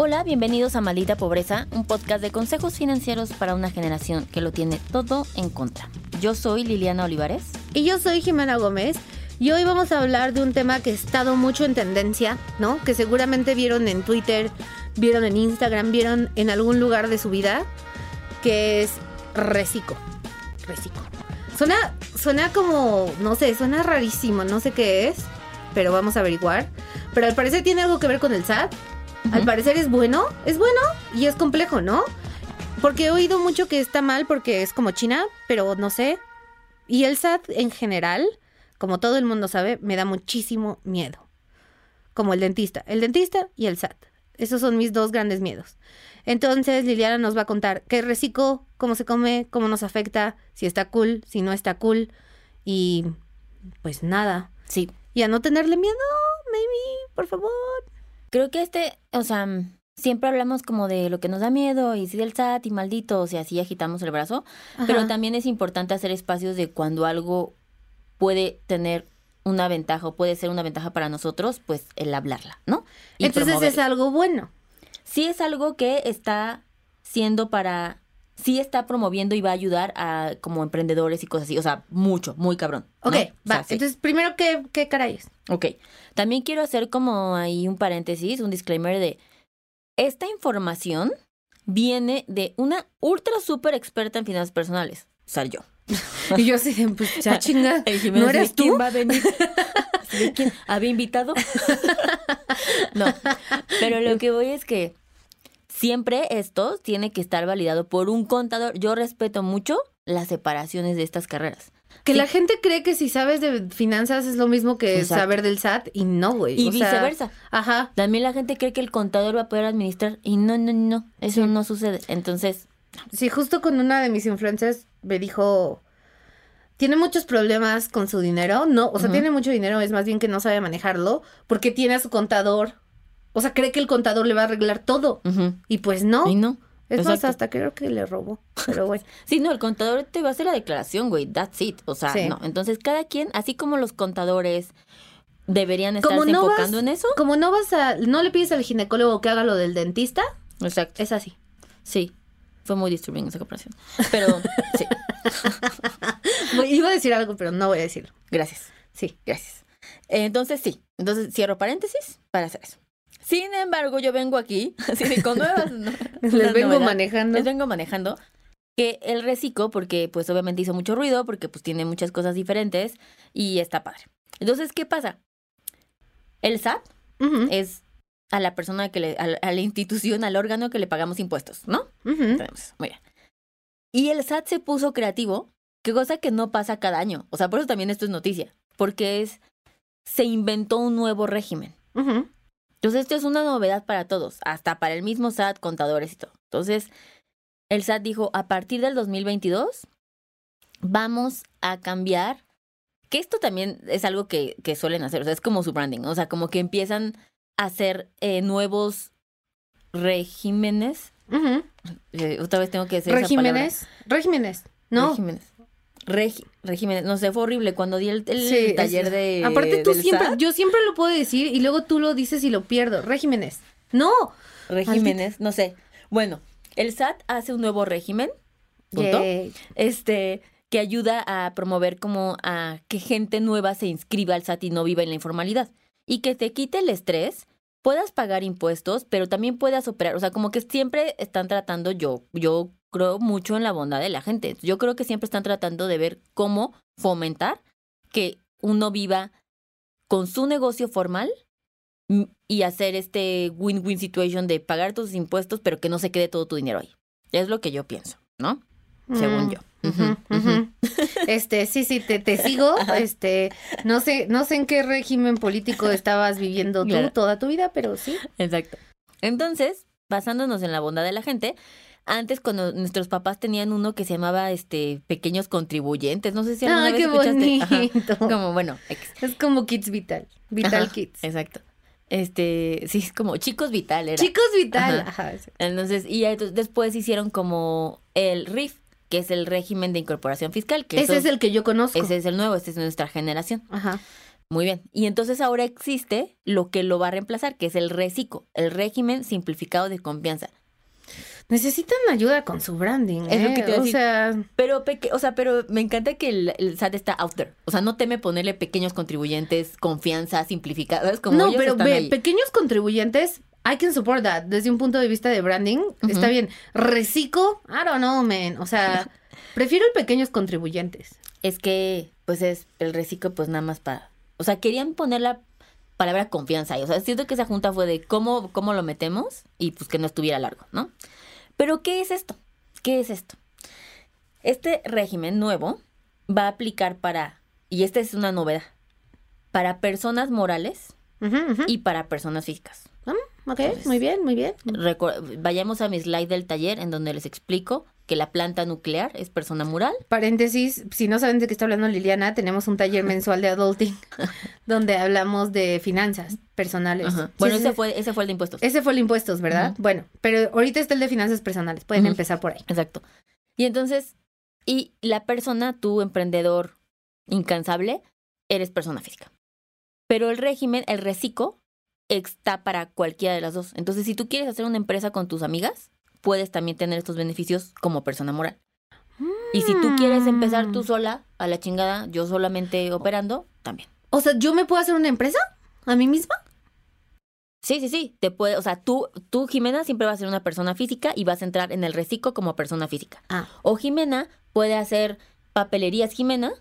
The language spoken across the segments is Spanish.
Hola, bienvenidos a Maldita Pobreza, un podcast de consejos financieros para una generación que lo tiene todo en contra. Yo soy Liliana Olivares. Y yo soy Jimena Gómez. Y hoy vamos a hablar de un tema que ha estado mucho en tendencia, ¿no? Que seguramente vieron en Twitter, vieron en Instagram, vieron en algún lugar de su vida, que es reciclo. Reciclo. Suena, suena como, no sé, suena rarísimo, no sé qué es, pero vamos a averiguar. Pero al parecer tiene algo que ver con el SAT. Al parecer es bueno, es bueno y es complejo, ¿no? Porque he oído mucho que está mal porque es como China, pero no sé. Y el SAT en general, como todo el mundo sabe, me da muchísimo miedo. Como el dentista. El dentista y el SAT. Esos son mis dos grandes miedos. Entonces Liliana nos va a contar qué reciclo, cómo se come, cómo nos afecta, si está cool, si no está cool. Y pues nada. Sí. Y a no tenerle miedo, maybe, por favor. Creo que este, o sea, siempre hablamos como de lo que nos da miedo y si del SAT y malditos y así agitamos el brazo, pero también es importante hacer espacios de cuando algo puede tener una ventaja o puede ser una ventaja para nosotros, pues el hablarla, ¿no? Y Entonces es algo bueno. sí es algo que está siendo para, sí está promoviendo y va a ayudar a como emprendedores y cosas así, o sea, mucho, muy cabrón. ¿no? Ok, O sea, va. sí. Entonces, primero, ¿qué, qué caray es? Ok, también quiero hacer como ahí un paréntesis, un disclaimer de, esta información viene de una ultra super experta en finanzas personales, o sea, yo. Y yo así de, pues ya chinga. ¿No eres tú? ¿Quién va a venir? De, ¿Quién? ¿Había invitado? no, pero lo que voy es que siempre esto tiene que estar validado por un contador. Yo respeto mucho las separaciones de estas carreras. Que Sí. la gente cree que si sabes de finanzas es lo mismo que Exacto. saber del SAT y no, güey. Y O sea, viceversa. ajá. También la gente cree que el contador va a poder administrar y no, no, no, eso Sí. no sucede. Entonces, Sí, justo con una de mis influencers me dijo, tiene muchos problemas con su dinero, no, o sea, tiene mucho dinero, es más bien que no sabe manejarlo, porque tiene a su contador, o sea, cree que el contador le va a arreglar todo, y pues no, y no. es más, hasta creo que le robó, pero bueno. Sí, no, el contador te va a hacer la declaración, güey, that's it. O sea, Sí. no. Entonces, cada quien, así como los contadores deberían vas- enfocando en eso. Como no vas a, no le pides al ginecólogo que haga lo del dentista, Exacto. es así. Sí. Fue muy disturbing esa comparación. Pero, sí. Iba a decir algo, pero no voy a decirlo. Gracias. Sí. Gracias. Eh, Entonces, sí. Entonces, cierro paréntesis para hacer eso. Sin embargo, yo vengo aquí, así de con nuevas. no- Les vengo novedad. manejando. Les vengo manejando que el reciclo, porque pues obviamente hizo mucho ruido, porque pues tiene muchas cosas diferentes y está padre. Entonces, ¿qué pasa? El SAT es a la persona que le, a la, a la institución, al órgano que le pagamos impuestos, ¿no? ujú. Tenemos, muy bien. Y el SAT se puso creativo, qué cosa que no pasa cada año. O sea, por eso también esto es noticia, porque es, se inventó un nuevo régimen. Entonces, esto es una novedad para todos, hasta para el mismo SAT, contadores y todo. Entonces, el SAT dijo, a partir del 2022, vamos a cambiar, que esto también es algo que, que suelen hacer, o sea, es como su branding, o sea, como que empiezan a hacer eh, nuevos regímenes. Eh, otra vez tengo que decir esa Regímenes. Regímenes. palabra. No. Regímenes. Regi- regímenes. No sé, fue horrible cuando di el, el Sí, taller es- de. Aparte tú siempre, SAT. yo siempre lo puedo decir y luego tú lo dices y lo pierdo. Regímenes. No. Regímenes, no sé. Bueno, el SAT hace un nuevo régimen. Punto. Este que ayuda a promover como a que gente nueva se inscriba al SAT y no viva en la informalidad y que te quite el estrés, puedas pagar impuestos, pero también puedas operar, o sea, como que siempre están tratando yo yo creo mucho en la bondad de la gente. Yo creo que siempre están tratando de ver cómo fomentar que uno viva con su negocio formal y hacer este win-win situation de pagar tus impuestos, pero que no se quede todo tu dinero ahí. Es lo que yo pienso, ¿no? Según Mm, yo. Este, sí, sí, te, te sigo. Este, no sé, no sé en qué régimen político estabas viviendo tú Claro. toda tu vida, pero sí. Exacto. Entonces, basándonos en la bondad de la gente, antes cuando nuestros papás tenían uno que se llamaba este pequeños contribuyentes, no sé si alguna Ay, vez qué escuchaste. Ajá. Como bueno, Es como Kids Vital. Vital Ajá, Kids. Exacto. Este, sí, es como chicos vital era. Chicos Vital. Ajá. Entonces, y entonces después hicieron como el RIF, que es el régimen de incorporación fiscal, que Ese eso- es el que yo conozco. ese es el nuevo, ese es nuestra generación. Ajá. Muy bien. Y entonces ahora existe lo que lo va a reemplazar, que es el RECICO, el régimen simplificado de confianza. Necesitan ayuda con su branding. Es lo ¿eh? que te iba a o decir. sea, Pero, peque- o sea, pero me encanta que el, el SAT está out there. O sea, no teme ponerle pequeños contribuyentes, confianza, simplificadas, como no, ellos pero están ve, ahí. pequeños contribuyentes, I can support that. Desde un punto de vista de branding, está bien. Reciclo, I don't know, man. O sea, prefiero el pequeños contribuyentes. Es que, pues es el reciclo, pues nada más para. O sea, querían poner la palabra confianza ahí. O sea, siento que esa junta fue de cómo, cómo lo metemos y pues que no estuviera largo, ¿no? Pero, ¿qué es esto? ¿Qué es esto? Este régimen nuevo va a aplicar para, y esta es una novedad, para personas morales y para personas físicas. Mm, ok, muy bien, muy bien. Vayamos a mi slide del taller en donde les explico que la planta nuclear es persona moral. Paréntesis, si no saben de qué está hablando Liliana, tenemos un taller mensual de adulting donde hablamos de finanzas personales. Ajá. Bueno, sí, ese fue, ese fue el de impuestos. Ese fue el impuestos, ¿verdad? Bueno, pero ahorita está el de finanzas personales. Pueden empezar por ahí. Exacto. Y entonces, y la persona, tú emprendedor incansable, eres persona física. Pero el régimen, el reciclo, está para cualquiera de las dos. Entonces, si tú quieres hacer una empresa con tus amigas, puedes también tener estos beneficios como persona moral. Y si tú quieres empezar tú Mm. sola, a la chingada, yo solamente operando, también. O sea, ¿yo me puedo hacer una empresa? ¿A mí misma? Sí, sí, sí. Te puede, o sea, tú, tú, Jimena, siempre vas a ser una persona física y vas a entrar en el reciclo como persona física. Ah, O Jimena puede hacer papelerías Jimena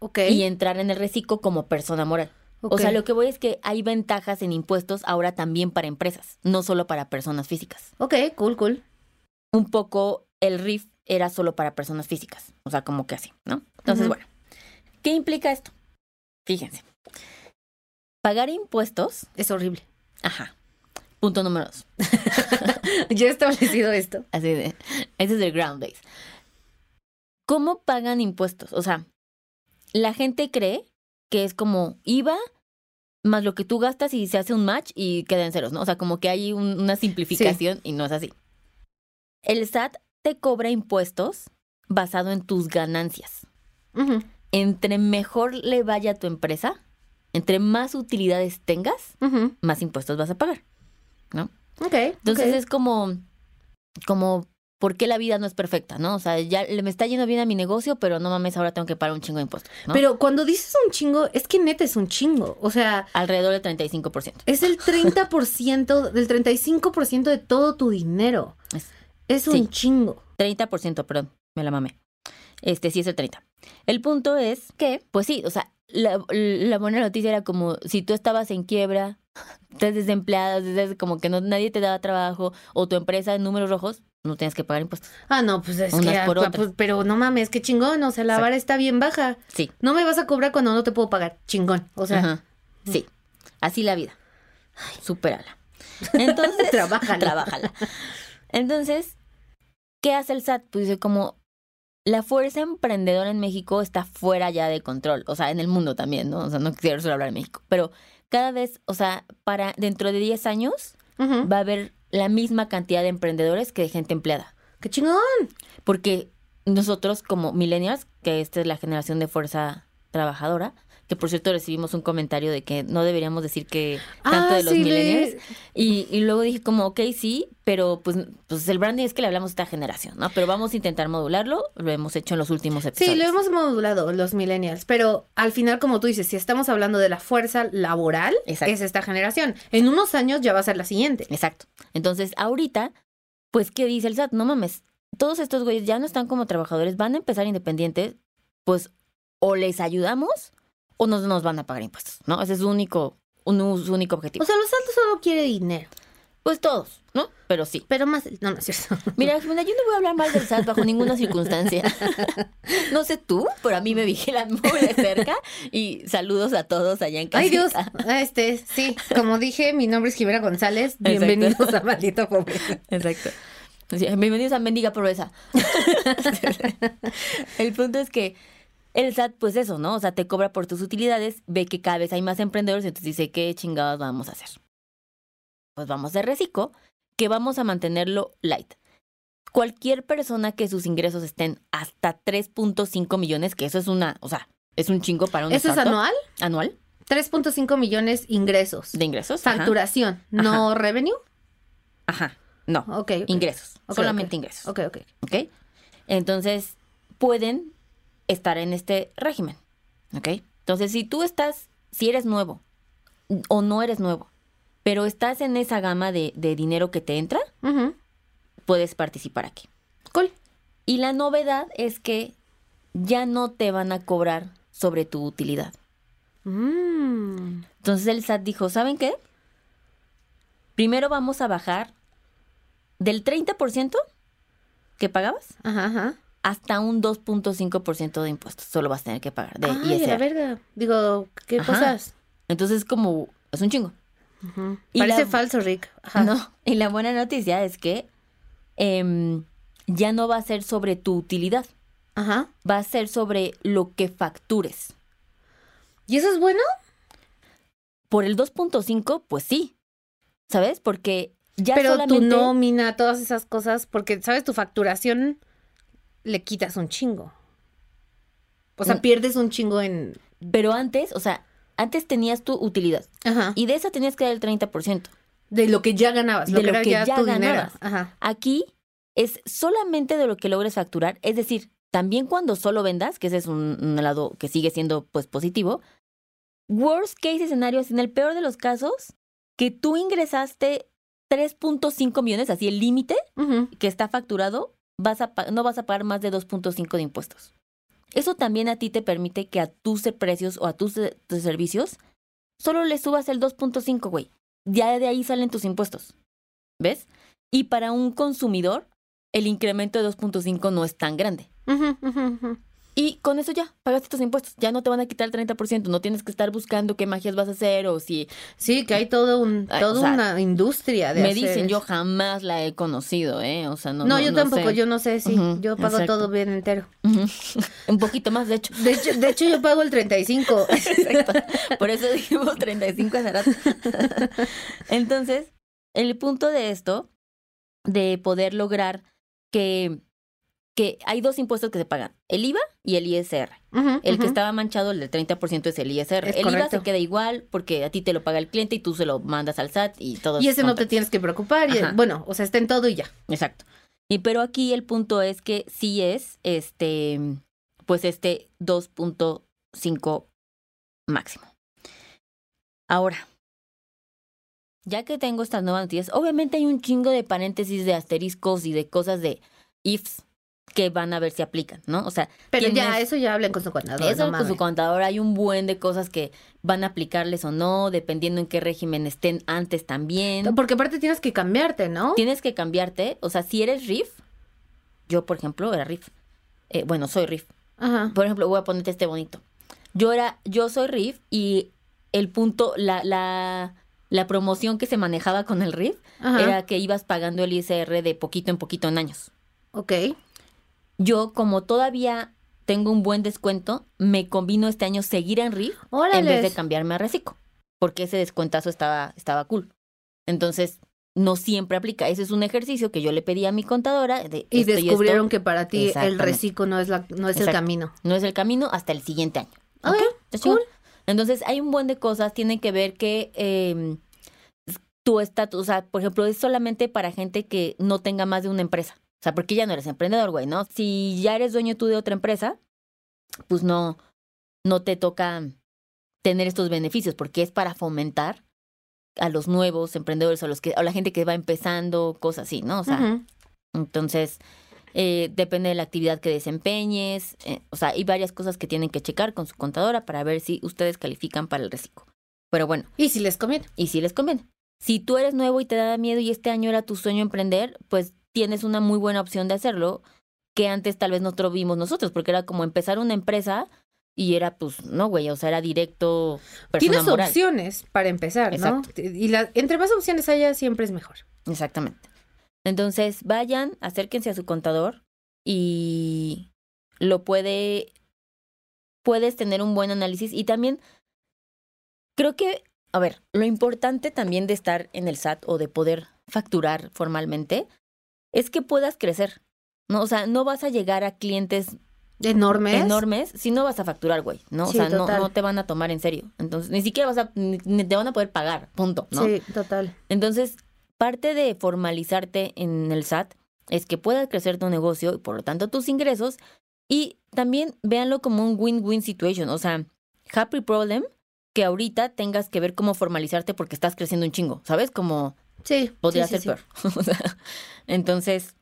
ok. y entrar en el reciclo como persona moral. O sea, lo que voy es que hay ventajas en impuestos ahora también para empresas, no solo para personas físicas. Ok, cool, cool. Un poco el RIF era solo para personas físicas, o sea, como que así, ¿no? Entonces, bueno, ¿qué implica esto? Fíjense. Pagar impuestos, Es horrible. ajá. Punto número dos. ya he establecido esto. Así de, ese es el ground base. ¿Cómo pagan impuestos? O sea, la gente cree que es como IVA más lo que tú gastas y se hace un match y quedan ceros, ¿no? O sea, como que hay un- una simplificación y no es así. El SAT te cobra impuestos basado en tus ganancias. Entre mejor le vaya a tu empresa, entre más utilidades tengas, más impuestos vas a pagar. Ok. Entonces es como, como, ¿por qué la vida no es perfecta, no? O sea, ya le- me está yendo bien a mi negocio, pero no mames, ahora tengo que pagar un chingo de impuestos, ¿no? Pero cuando dices un chingo, es que neta es un chingo. O sea, Alrededor del 35%. es el 30%, del 35% de todo tu dinero. Es Es un Sí. chingo. 30%, perdón, me la mamé. Este sí es el 30. El punto es que, pues sí, o sea, la, la buena noticia era como si tú estabas en quiebra, estás desempleada, estás como que no, nadie te daba trabajo, o tu empresa en números rojos, no tienes que pagar impuestos. Ah, no, pues es Unas que, ah, por otras. pues, pero no mames, qué chingón, o sea, la vara está bien baja. Sí. No me vas a cobrar cuando no te puedo pagar, chingón. O sea, Ajá. Sí. Así la vida. Supérala. Entonces, Trabájala. Trabájala. Entonces, ¿qué hace el SAT? Pues dice como la fuerza emprendedora en México está fuera ya de control, o sea, en el mundo también, ¿no? O sea, no quiero solo hablar de México, pero cada vez, o sea, para dentro de 10 años va a haber la misma cantidad de emprendedores que de gente empleada, qué chingón. porque nosotros como millennials, que esta es la generación de fuerza trabajadora, que por cierto recibimos un comentario de que no deberíamos decir que tanto Ah, de los sí, millennials, y, y luego dije como, ok, sí, pero pues, pues el branding es que le hablamos a esta generación, ¿no? Pero vamos a intentar modularlo, lo hemos hecho en los últimos episodios. Sí, lo hemos modulado los millennials, pero al final, como tú dices, si estamos hablando de la fuerza laboral, Exacto. es esta generación. En unos años ya va a ser la siguiente. Exacto. Entonces, ahorita, pues, ¿qué dice el SAT? No mames, todos estos güeyes ya no están como trabajadores, van a empezar independientes, pues, o les ayudamos o no nos van a pagar impuestos, ¿no? Ese es su único, un, su único objetivo. O sea, los altos solo quiere dinero, Pues todos, ¿no? Pero sí. pero más... No, no es cierto. Mira, Jimena, yo no voy a hablar mal del SAT bajo ninguna circunstancia. No sé tú, pero a mí me vigilan muy de cerca. Y saludos a todos allá en casa. Ay, Dios. Este, sí, como dije, mi nombre es Jimena González. Bienvenidos a Maldito Pobre. Exacto. Bienvenidos a Mendiga Proeza. el punto es que el SAT, pues eso, ¿no? O sea, te cobra por tus utilidades, ve que cada vez hay más emprendedores, entonces dice, ¿qué chingados vamos a hacer? Pues vamos de reciclo, que vamos a mantenerlo light. Cualquier persona que sus ingresos estén hasta 3.5 millones, que eso es una, o sea, es un chingo para un ¿Eso es anual? anual. 3.5 millones ingresos. de ingresos. ajá. Facturación, no revenue. Ajá. No. Ok. ok. Ingresos. Solamente ingresos. Ok, ok. ¿Ok? Entonces, pueden estar en este régimen. ¿Ok? Entonces, si tú estás, si eres nuevo o no eres nuevo, pero estás en esa gama de, de dinero que te entra, puedes participar aquí. Cool. Y la novedad es que ya no te van a cobrar sobre tu utilidad. Mm. Entonces el SAT dijo, ¿saben qué? Primero vamos a bajar del 30% que pagabas Ajá, ajá. Hasta un 2.5% de impuestos. Solo vas a tener que pagar de Ay, la ISR. verga. Digo, ¿qué Ajá. cosas? Entonces como es un chingo. Y Parece la- falso, Rick. Ajá. No, y la buena noticia es que em, ya no va a ser sobre tu utilidad, Ajá. va a ser sobre lo que factures. ¿Y eso es bueno? Por el 2.5, pues sí. ¿Sabes? Porque ya Pero solamente... tu nómina, todas esas cosas, porque, ¿sabes? Tu facturación le quitas un chingo. O sea, Mm. pierdes un chingo en... Pero antes, o sea, antes tenías tu utilidad Ajá. y de esa tenías que dar el 30%. de lo que ya ganabas, lo de que lo que ya, ya tu ganabas. Ajá. Aquí es solamente de lo que logres facturar, es decir, también cuando solo vendas, que ese es un, un lado que sigue siendo pues positivo. Worst case escenario es en el peor de los casos que tú ingresaste 3.5 millones, así el límite que está facturado, no vas a pagar más de 2.5 de impuestos. Eso también a ti te permite que a tus precios o a tus, eh, servicios solo le subas el 2.5, güey. Ya de ahí salen tus impuestos. ¿Ves? Y para un consumidor, el incremento de 2.5 no es tan grande. Y con eso ya, pagaste tus impuestos. Ya no te van a quitar el 30%. No tienes que estar buscando qué magias vas a hacer o si Sí, que hay todo un, toda o sea, una industria de me hacer dicen, yo jamás la he conocido, ¿eh? O sea, no. No, no yo no tampoco, sé. yo no sé si. Ujú, yo pago exacto. todo bien entero. Un poquito más, de hecho. De hecho, de hecho yo pago el 35. Exacto. Por eso dijimos 35 hace rato. Entonces, el punto de esto, de poder lograr que, que hay dos impuestos que se pagan, el IVA y el ISR. El que estaba manchado, el del 30% es el ISR. Es el IVA se queda igual porque a ti te lo paga el cliente y tú se lo mandas al SAT y todo. Y ese no te tienes que preocupar. y- bueno, o sea, está en todo y ya. Exacto. Y pero aquí el punto es que sí es este, pues este 2.5 máximo. Ahora, ya que tengo estas nuevas noticias, obviamente hay un chingo de paréntesis, de asteriscos y de cosas de ifs que van a ver si aplican, ¿no? O sea, Pero ya, eso ya hablen con su contador. eso no con su contador hay un buen de cosas que van a aplicarles o no, dependiendo en qué régimen estén antes también. Porque aparte tienes que cambiarte, ¿no? Tienes que cambiarte, o sea, si eres RIF, yo por ejemplo era RIF, eh, bueno, soy RIF, Ajá. por ejemplo, voy a ponerte este bonito. Yo era, yo soy RIF y el punto, la, la, la promoción que se manejaba con el RIF Ajá. era que ibas pagando el ISR de poquito en poquito en años. Ok. Yo, como todavía tengo un buen descuento, me combino este año seguir en RIF en vez de cambiarme a Recico, porque ese descuentazo estaba, estaba cool. Entonces, no siempre aplica. Ese es un ejercicio que yo le pedí a mi contadora. De Y descubrieron que para ti el reciclo no es, la, no es el camino. no es el camino hasta el siguiente año. Ok, ¿Está chingón? cool. Entonces, hay un buen de cosas. Tienen que ver que eh, tu estatus, o sea, por ejemplo, es solamente para gente que no tenga más de una empresa. O sea, porque ya no eres emprendedor, güey, ¿no? Si ya eres dueño tú de otra empresa, pues no, no te toca tener estos beneficios, porque es para fomentar a los nuevos emprendedores, a los que, a la gente que va empezando, cosas así, ¿no? O sea, entonces, eh, depende de la actividad que desempeñes. eh, o sea, hay varias cosas que tienen que checar con su contadora para ver si ustedes califican para el reciclo. Pero bueno, Y si les conviene. y si les conviene. Si tú eres nuevo y te da miedo y este año era tu sueño emprender, pues tienes una muy buena opción de hacerlo que antes tal vez no lo vimos nosotros, porque era como empezar una empresa y era pues, no, güey, o sea, era directo persona Tienes moral. opciones para empezar, ¿no? Y la, entre más opciones haya, siempre es mejor. Exactamente. Entonces, vayan, acérquense a su contador y lo puede, puedes tener un buen análisis y también creo que, a ver, lo importante también de estar en el SAT o de poder facturar formalmente es que puedas crecer. ¿no? O sea, no vas a llegar a clientes enormes. enormes, si no vas a facturar, güey, ¿no? Sí, o sea, no, te van a tomar en serio. Entonces, ni siquiera vas a, ni, ni te van a poder pagar, punto, ¿no? Sí, total. Entonces, parte de formalizarte en el SAT es que puedas crecer tu negocio y por lo tanto tus ingresos y también véanlo como un win-win situation, o sea, happy problem que ahorita tengas que ver cómo formalizarte porque estás creciendo un chingo, ¿sabes? Como Sí. podría sí, ser sí. peor. Entonces,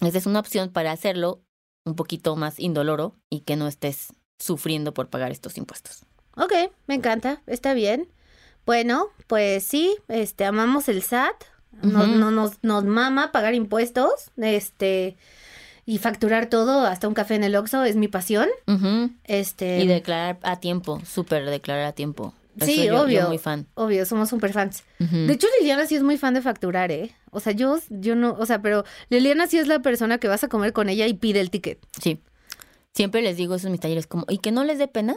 esa es una opción para hacerlo un poquito más indoloro y que no estés sufriendo por pagar estos impuestos. Ok, me encanta, está bien. Bueno, pues sí, este, amamos el SAT, nos, no- nos, nos mama pagar impuestos, este, y facturar todo, hasta un café en el Oxxo, es mi pasión. Este, Y declarar a tiempo, súper declarar a tiempo. Sí, yo- yo obvio. muy fan. obvio, somos super fans. De hecho, Liliana sí es muy fan de facturar, ¿eh? O sea, yo, yo no, o sea, pero Liliana sí es la persona que vas a comer con ella y pide el ticket. Sí. Siempre les digo eso en mis talleres, como, y que no les dé pena.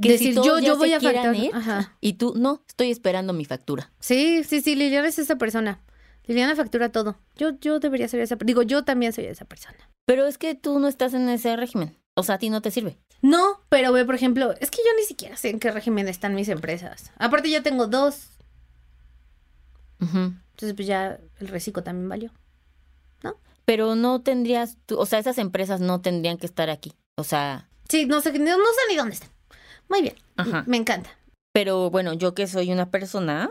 Que Decir, si yo, yo voy a facturar. ir, Ajá. y tú, no, estoy esperando mi factura. Sí, sí, sí, Liliana es esa persona. Liliana factura todo. Yo, yo debería ser esa, digo, yo también sería esa persona. Pero es que tú no estás en ese régimen. O sea, a ti no te sirve. No, pero ve, por ejemplo, es que yo ni siquiera sé en qué régimen están mis empresas. Aparte ya tengo dos, entonces pues ya el reciclo también valió. Pero no tendrías, tú- o sea, esas empresas no tendrían que estar aquí. O sea, Sí, no sé, no, no sé ni dónde están. Muy bien, Ajá. me encanta. pero bueno, yo que soy una persona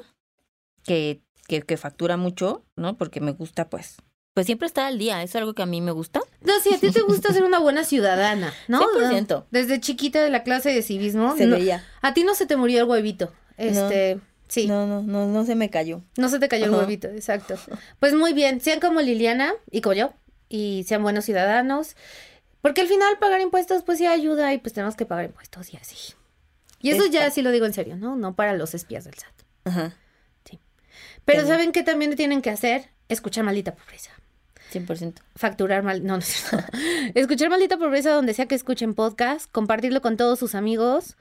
que, que, que factura mucho, ¿no? Porque me gusta, pues, pues siempre estar al día. Es algo que a mí me gusta. No, si a ti te gusta ser una buena ciudadana, ¿no? 100%. Desde chiquita de la clase de civismo, no- veía. a ti no se te murió el huevito. Este, sí, no. No, no, no, no se me cayó. se te cayó el huevito, exacto. Pues muy bien, sean como Liliana y como yo, y sean buenos ciudadanos, porque al final pagar impuestos pues sí ayuda y pues tenemos que pagar impuestos y así. Y eso ya sí lo digo en serio, ¿no? No para los espías del SAT. Ajá. Pero También. ¿saben qué también tienen que hacer? Escuchar maldita pobreza. 100%. Facturar mal, no, no es cierto. Escuchar maldita pobreza donde sea que escuchen podcast, compartirlo con todos sus amigos,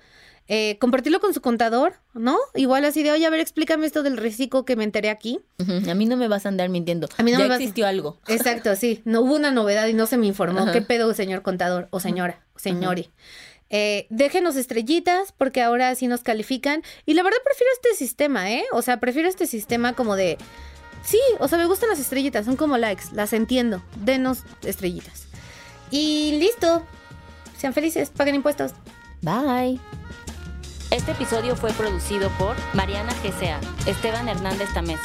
eh, compartirlo con su contador, ¿no? Igual así de, oye, a ver, explícame esto del reciclo que me enteré aquí. A mí no me vas a andar mintiendo. A mí no ya me vas- existió algo. Exacto, sí. No hubo una novedad y no se me informó. ¿Qué pedo, señor contador? O señora, o señore. Eh, déjenos estrellitas porque ahora sí nos califican. Y la verdad prefiero este sistema, ¿eh? O sea, prefiero este sistema como de... Sí, o sea, me gustan las estrellitas, son como likes, las entiendo. Denos estrellitas. Y listo. Sean felices, paguen impuestos. Bye. Este episodio fue producido por Mariana GCA, Esteban Hernández Tamés,